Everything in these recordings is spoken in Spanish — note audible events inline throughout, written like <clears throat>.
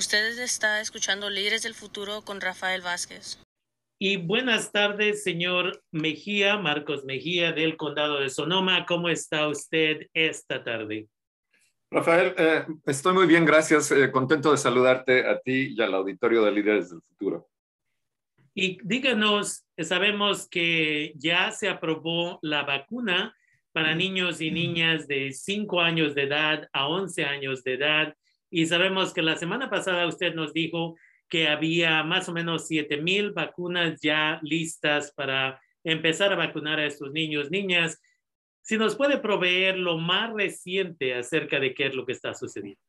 Usted está escuchando Líderes del Futuro con Rafael Vázquez. Y buenas tardes, señor Mejía, Marcos Mejía del Condado de Sonoma. ¿Cómo está usted esta tarde? Rafael, eh, estoy muy bien, gracias. Eh, contento de saludarte a ti y al auditorio de Líderes del Futuro. Y díganos, sabemos que ya se aprobó la vacuna para niños y niñas de 5 años de edad a 11 años de edad. Y sabemos que la semana pasada usted nos dijo que había más o menos 7 mil vacunas ya listas para empezar a vacunar a estos niños, niñas. Si nos puede proveer lo más reciente acerca de qué es lo que está sucediendo.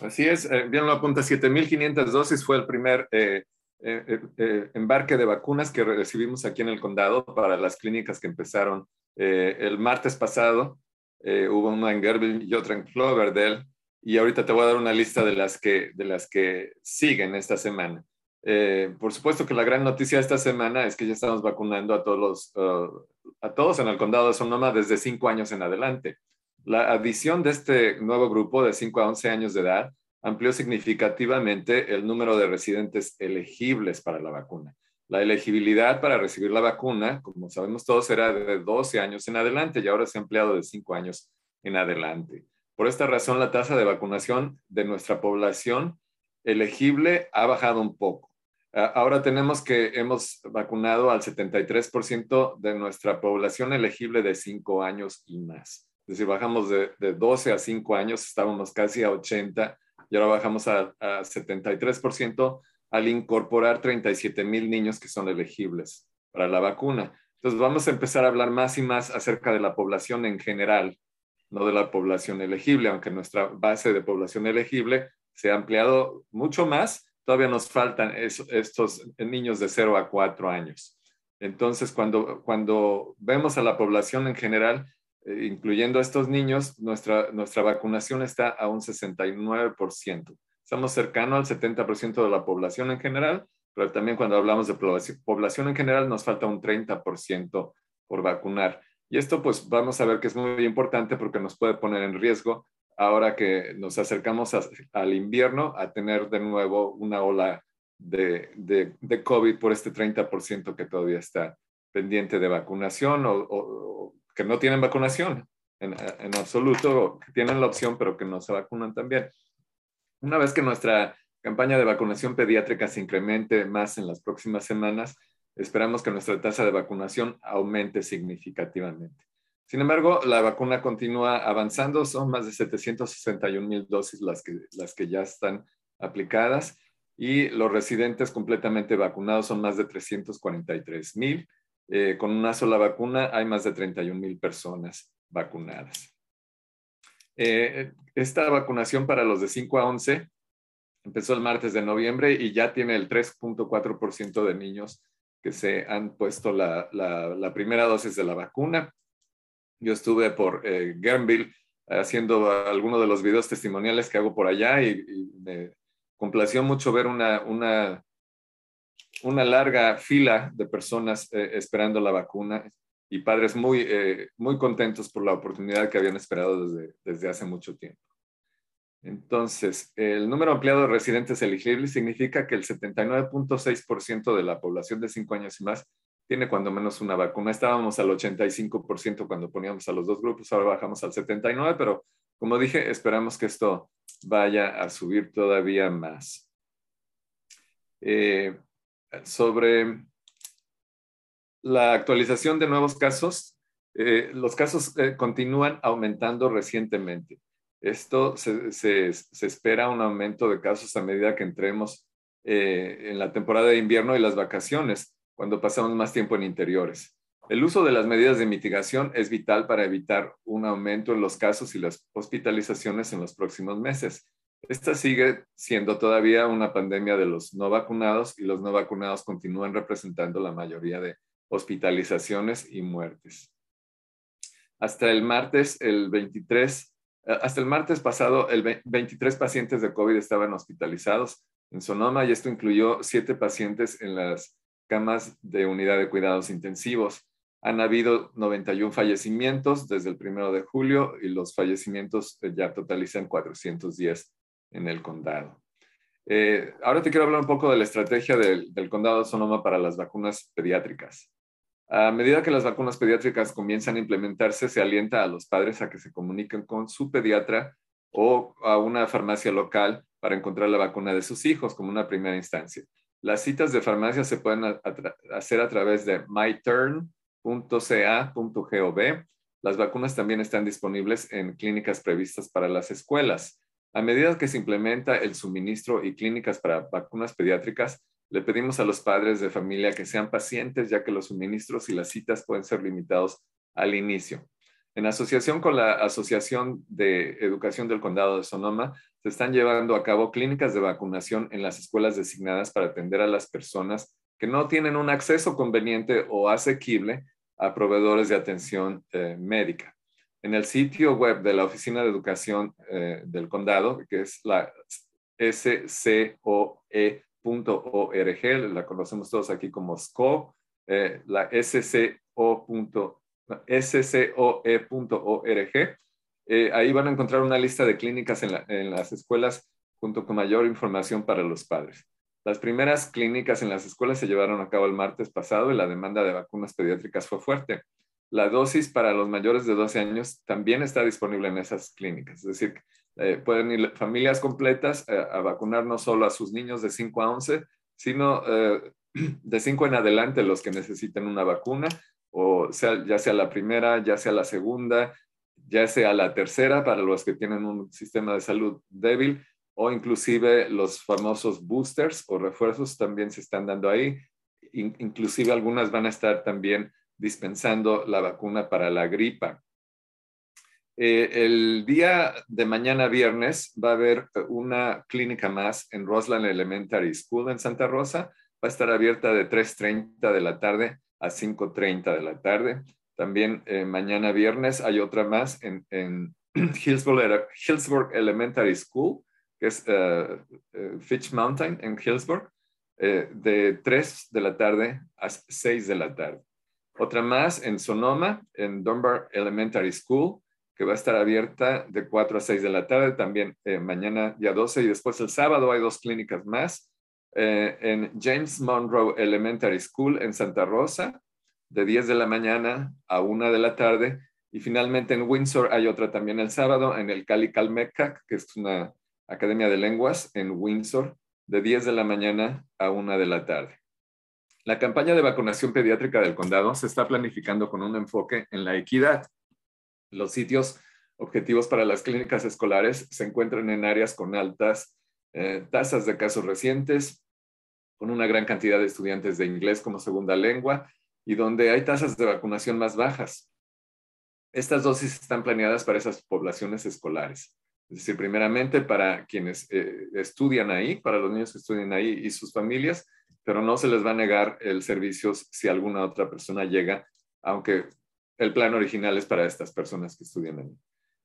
Así es, eh, bien lo apunta, 7.500 dosis fue el primer eh, eh, embarque de vacunas que recibimos aquí en el condado para las clínicas que empezaron el martes pasado. hubo una en Gerbil y otra en Cloverdale y ahorita te voy a dar una lista de las que, de las que siguen esta semana. Eh, por supuesto que la gran noticia de esta semana es que ya estamos vacunando a todos, uh, a todos en el condado de Sonoma desde 5 años en adelante. La adición de este nuevo grupo de 5 a 11 años de edad amplió significativamente el número de residentes elegibles para la vacuna. La elegibilidad para recibir la vacuna, como sabemos todos, era de 12 años en adelante y ahora se ha ampliado de 5 años en adelante. Por esta razón, la tasa de vacunación de nuestra población elegible ha bajado un poco. Ahora tenemos que hemos vacunado al 73% de nuestra población elegible de 5 años y más. Es decir, bajamos de, 12 a 5 años, estábamos casi a 80 y ahora bajamos a, a 73% al incorporar 37 mil niños que son elegibles para la vacuna. Entonces vamos a empezar a hablar más y más acerca de la población en general no de la población elegible, aunque nuestra base de población elegible se ha ampliado mucho más, todavía nos faltan estos niños de 0 a 4 años. Entonces, cuando, cuando vemos a la población en general, eh, incluyendo a estos niños, nuestra, nuestra vacunación está a un 69%. Estamos cercanos al 70% de la población en general, pero también cuando hablamos de población en general nos falta un 30% por vacunar. Y esto pues vamos a ver que es muy importante porque nos puede poner en riesgo ahora que nos acercamos al invierno a tener de nuevo una ola de, de, COVID por este 30% que todavía está pendiente de vacunación o, que no tienen vacunación en, en, absoluto, que tienen la opción pero que no se vacunan también. Una vez que nuestra campaña de vacunación pediátrica se incremente más en las próximas semanas, esperamos que nuestra tasa de vacunación aumente significativamente. Sin embargo, la vacuna continúa avanzando, son más de 761 mil dosis las que, las que ya están aplicadas y los residentes completamente vacunados son más de 343 mil. Eh, con una sola vacuna hay más de 31 mil personas vacunadas. Eh, esta vacunación para los de 5 a 11 empezó el martes de noviembre y ya tiene el 3.4% de niños que se han puesto la, la, primera dosis de la vacuna. Yo estuve por eh, haciendo algunos de los videos testimoniales que hago por allá y, me complació mucho ver una, una, una larga fila de personas eh, esperando la vacuna y padres muy, eh, muy contentos por la oportunidad que habían esperado desde, desde hace mucho tiempo. Entonces, el número ampliado de residentes elegibles significa que el 79.6% de la población de 5 años y más tiene cuando menos una vacuna. Estábamos al 85% cuando poníamos a los dos grupos, ahora bajamos al 79%, pero como dije, esperamos que esto vaya a subir todavía más. Eh, sobre la actualización de nuevos casos, eh, los casos eh, continúan aumentando recientemente. Esto se, espera un aumento de casos a medida que entremos eh, en la temporada de invierno y las vacaciones, cuando pasamos más tiempo en interiores. El uso de las medidas de mitigación es vital para evitar un aumento en los casos y las hospitalizaciones en los próximos meses. Esta sigue siendo todavía una pandemia de los no vacunados y los no vacunados continúan representando la mayoría de hospitalizaciones y muertes. Hasta el martes, el 23 hasta el martes pasado, el 23 pacientes de COVID estaban hospitalizados en Sonoma y esto incluyó siete pacientes en las camas de unidad de cuidados intensivos. Han habido 91 fallecimientos desde el primero de julio y los fallecimientos ya totalizan 410 en el condado. Eh, ahora te quiero hablar un poco de la estrategia del, del condado de Sonoma para las vacunas pediátricas. A medida que las vacunas pediátricas comienzan a implementarse, se alienta a los padres a que se comuniquen con su pediatra o a una farmacia local para encontrar la vacuna de sus hijos como una primera instancia. Las citas de farmacia se pueden hacer a través de myturn.ca.gov. Las vacunas también están disponibles en clínicas previstas para las escuelas. A medida que se implementa el suministro y clínicas para vacunas pediátricas, le pedimos a los padres de familia que sean pacientes, ya que los suministros y las citas pueden ser limitados al inicio. En asociación con la Asociación de Educación del Condado de Sonoma, se están llevando a cabo clínicas de vacunación en las escuelas designadas para atender a las personas que no tienen un acceso conveniente o asequible a proveedores de atención eh, médica en el sitio web de la Oficina de Educación eh, del Condado, que es la la conocemos todos aquí como SCO, eh, la sco.org. Eh, ahí van a encontrar una lista de clínicas en, en las escuelas junto con mayor información para los padres. Las primeras clínicas en las escuelas se llevaron a cabo el martes pasado y la demanda de vacunas pediátricas fue fuerte. La dosis para los mayores de 12 años también está disponible en esas clínicas. Es decir, eh, pueden ir familias completas eh, a vacunar no solo a sus niños de 5 a 11, sino eh, <clears throat> de 5 en adelante los que necesiten una vacuna, o sea, ya sea la primera, ya sea la segunda, ya sea la tercera para los que tienen un sistema de salud débil, o inclusive los famosos boosters o refuerzos también se están dando ahí. inclusive algunas van a estar también dispensando la vacuna para la gripa. Eh, el día de mañana viernes va a haber una clínica más en Roseland Elementary School en Santa Rosa. Va a estar abierta de 3.30 de la tarde a 5.30 de la tarde. También eh, mañana viernes hay otra más en, en <clears throat> Hillsburg, Elementary School, que es uh, Fitch Mountain en Hillsburg, de 3 de la tarde a 6 de la tarde. Otra más en Sonoma, en Dunbar Elementary School, que va a estar abierta de 4 a 6 de la tarde, también eh, mañana ya 12 y después el sábado hay dos clínicas más. Eh, en James Monroe Elementary School en Santa Rosa, de 10 de la mañana a 1 de la tarde. Y finalmente en Windsor hay otra también el sábado, en el Cali Calmecac, que es una academia de lenguas en Windsor, de 10 de la mañana a 1 de la tarde. La campaña de vacunación pediátrica del condado se está planificando con un enfoque en la equidad. Los sitios objetivos para las clínicas escolares se encuentran en áreas con altas eh, tasas de casos recientes, con una gran cantidad de estudiantes de inglés como segunda lengua y donde hay tasas de vacunación más bajas. Estas dosis están planeadas para esas poblaciones escolares. Es decir, primeramente para quienes eh, estudian ahí, para los niños que estudian ahí y sus familias, pero no se les va a negar el servicio si alguna otra persona llega, aunque el plan original es para estas personas que estudian ahí.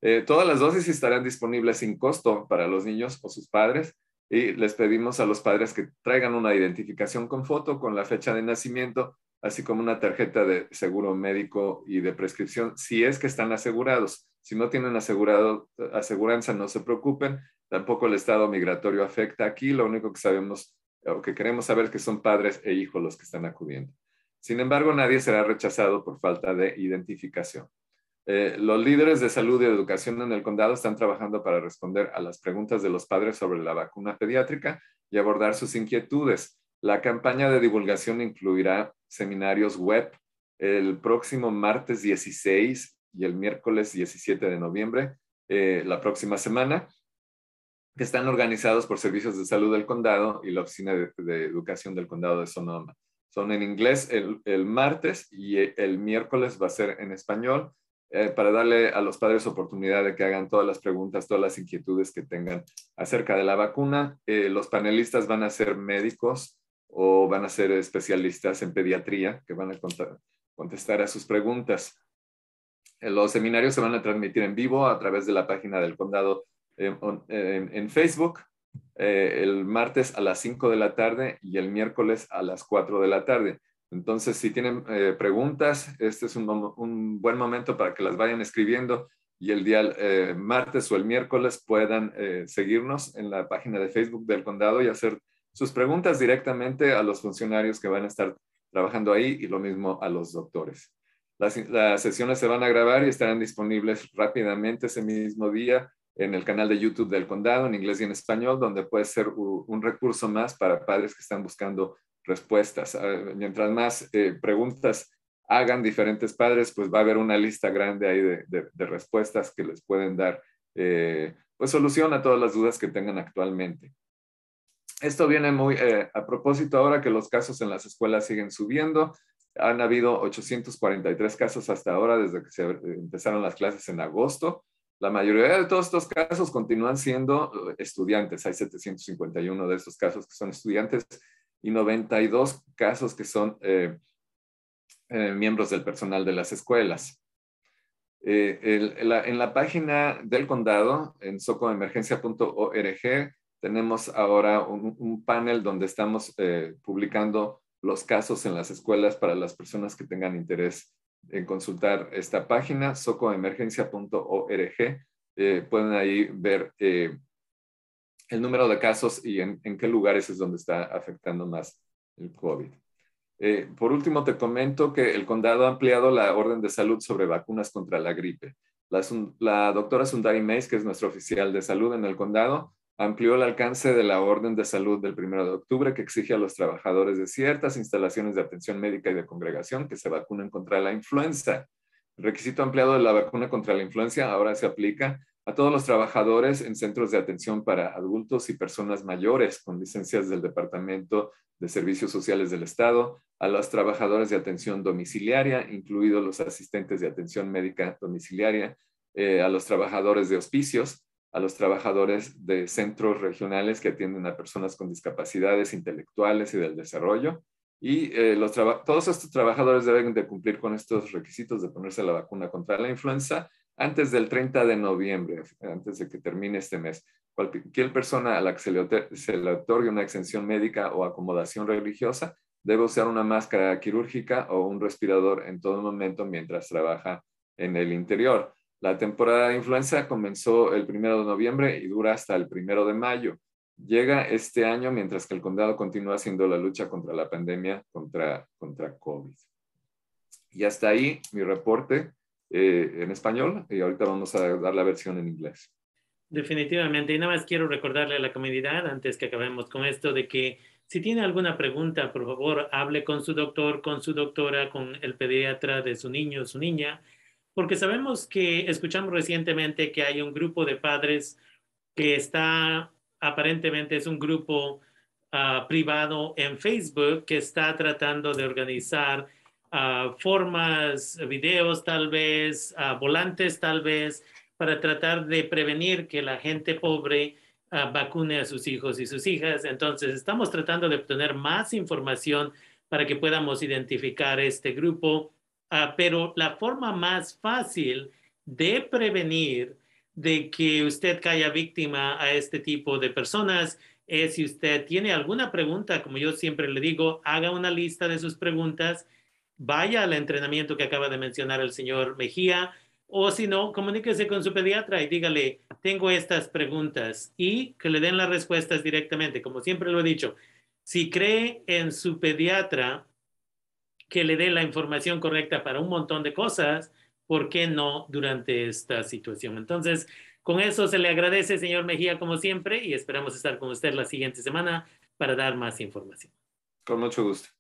Eh, todas las dosis estarán disponibles sin costo para los niños o sus padres y les pedimos a los padres que traigan una identificación con foto, con la fecha de nacimiento, así como una tarjeta de seguro médico y de prescripción, si es que están asegurados. Si no tienen asegurado, aseguranza, no se preocupen. Tampoco el estado migratorio afecta aquí. Lo único que sabemos o que queremos saber que son padres e hijos los que están acudiendo. Sin embargo, nadie será rechazado por falta de identificación. Eh, los líderes de salud y educación en el condado están trabajando para responder a las preguntas de los padres sobre la vacuna pediátrica y abordar sus inquietudes. La campaña de divulgación incluirá seminarios web el próximo martes 16 y el miércoles 17 de noviembre, eh, la próxima semana, que están organizados por Servicios de Salud del Condado y la Oficina de, Educación del Condado de Sonoma. Son en inglés el, martes y el miércoles va a ser en español eh, para darle a los padres oportunidad de que hagan todas las preguntas, todas las inquietudes que tengan acerca de la vacuna. Eh, los panelistas van a ser médicos o van a ser especialistas en pediatría que van a contestar a sus preguntas. Eh, los seminarios se van a transmitir en vivo a través de la página del condado en, Facebook eh, el martes a las 5 de la tarde y el miércoles a las 4 de la tarde. Entonces, si tienen eh, preguntas, este es un, buen momento para que las vayan escribiendo y el día eh, martes o el miércoles puedan seguirnos en la página de Facebook del condado y hacer sus preguntas directamente a los funcionarios que van a estar trabajando ahí y lo mismo a los doctores. Las sesiones se van a grabar y estarán disponibles rápidamente ese mismo día en el canal de YouTube del condado en inglés y en español, donde puede ser un recurso más para padres que están buscando respuestas. Ah, mientras más eh, preguntas hagan diferentes padres, pues va a haber una lista grande ahí de, respuestas que les pueden dar eh, pues solución a todas las dudas que tengan actualmente. Esto viene muy eh, a propósito ahora que los casos en las escuelas siguen subiendo. Han habido 843 casos hasta ahora desde que se empezaron las clases en agosto. La mayoría de todos estos casos continúan siendo estudiantes. Hay 751 de estos casos que son estudiantes y 92 casos que son eh, eh, miembros del personal de las escuelas. Eh, en la página del condado, en socoemergencia.org, tenemos ahora un, panel donde estamos publicando los casos en las escuelas para las personas que tengan interés en consultar esta página, socoemergencia.org. pueden ahí ver el número de casos y en, qué lugares es donde está afectando más el COVID. Eh, por último, te comento que el condado ha ampliado la orden de salud sobre vacunas contra la gripe. La, doctora Sundari Mays, que es nuestra oficial de salud en el condado, amplió el alcance de la orden de salud del 1 de octubre que exige a los trabajadores de ciertas instalaciones de atención médica y de congregación que se vacunen contra la influenza. El requisito ampliado de la vacuna contra la influenza ahora se aplica a todos los trabajadores en centros de atención para adultos y personas mayores con licencias del Departamento de Servicios Sociales del Estado, a los trabajadores de atención domiciliaria, incluidos los asistentes de atención médica domiciliaria, eh, a los trabajadores de hospicios, a los trabajadores de centros regionales que atienden a personas con discapacidades intelectuales y del desarrollo. Y eh, los todos estos trabajadores deben de cumplir con estos requisitos de ponerse la vacuna contra la influenza antes del 30 de noviembre, antes de que termine este mes. Cualquier persona a la que se le, otorgue una exención médica o acomodación religiosa debe usar una máscara quirúrgica o un respirador en todo momento mientras trabaja en el interior. La temporada de influenza comenzó el 1 de noviembre y dura hasta el 1 de mayo. Llega este año mientras que el condado continúa haciendo la lucha contra la pandemia, contra, contra COVID. Y hasta ahí mi reporte. Eh, en español y ahorita vamos a dar la versión en inglés. Definitivamente. Y nada más quiero recordarle a la comunidad, antes que acabemos con esto, de que si tiene alguna pregunta, por favor, hable con su doctor, con su doctora, con el pediatra de su niño su niña, porque sabemos que escuchamos recientemente que hay un grupo de padres que está, aparentemente es un grupo ah, privado en Facebook que está tratando de organizar formas, videos tal vez, volantes tal vez, para tratar de prevenir que la gente pobre vacune a sus hijos y sus hijas. Entonces, estamos tratando de obtener más información para que podamos identificar este grupo, pero la forma más fácil de prevenir de que usted caiga víctima a este tipo de personas es si usted tiene alguna pregunta, como yo siempre le digo, haga una lista de sus preguntas vaya al entrenamiento que acaba de mencionar el señor Mejía, o si no, comuníquese con su pediatra y dígale, tengo estas preguntas y que le den las respuestas directamente. Como siempre lo he dicho, si cree en su pediatra que le dé la información correcta para un montón de cosas, ¿por qué no durante esta situación? Entonces, con eso se le agradece, señor Mejía, como siempre, y esperamos estar con usted la siguiente semana para dar más información. Con mucho gusto.